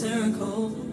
turn cold.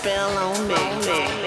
Spell on me.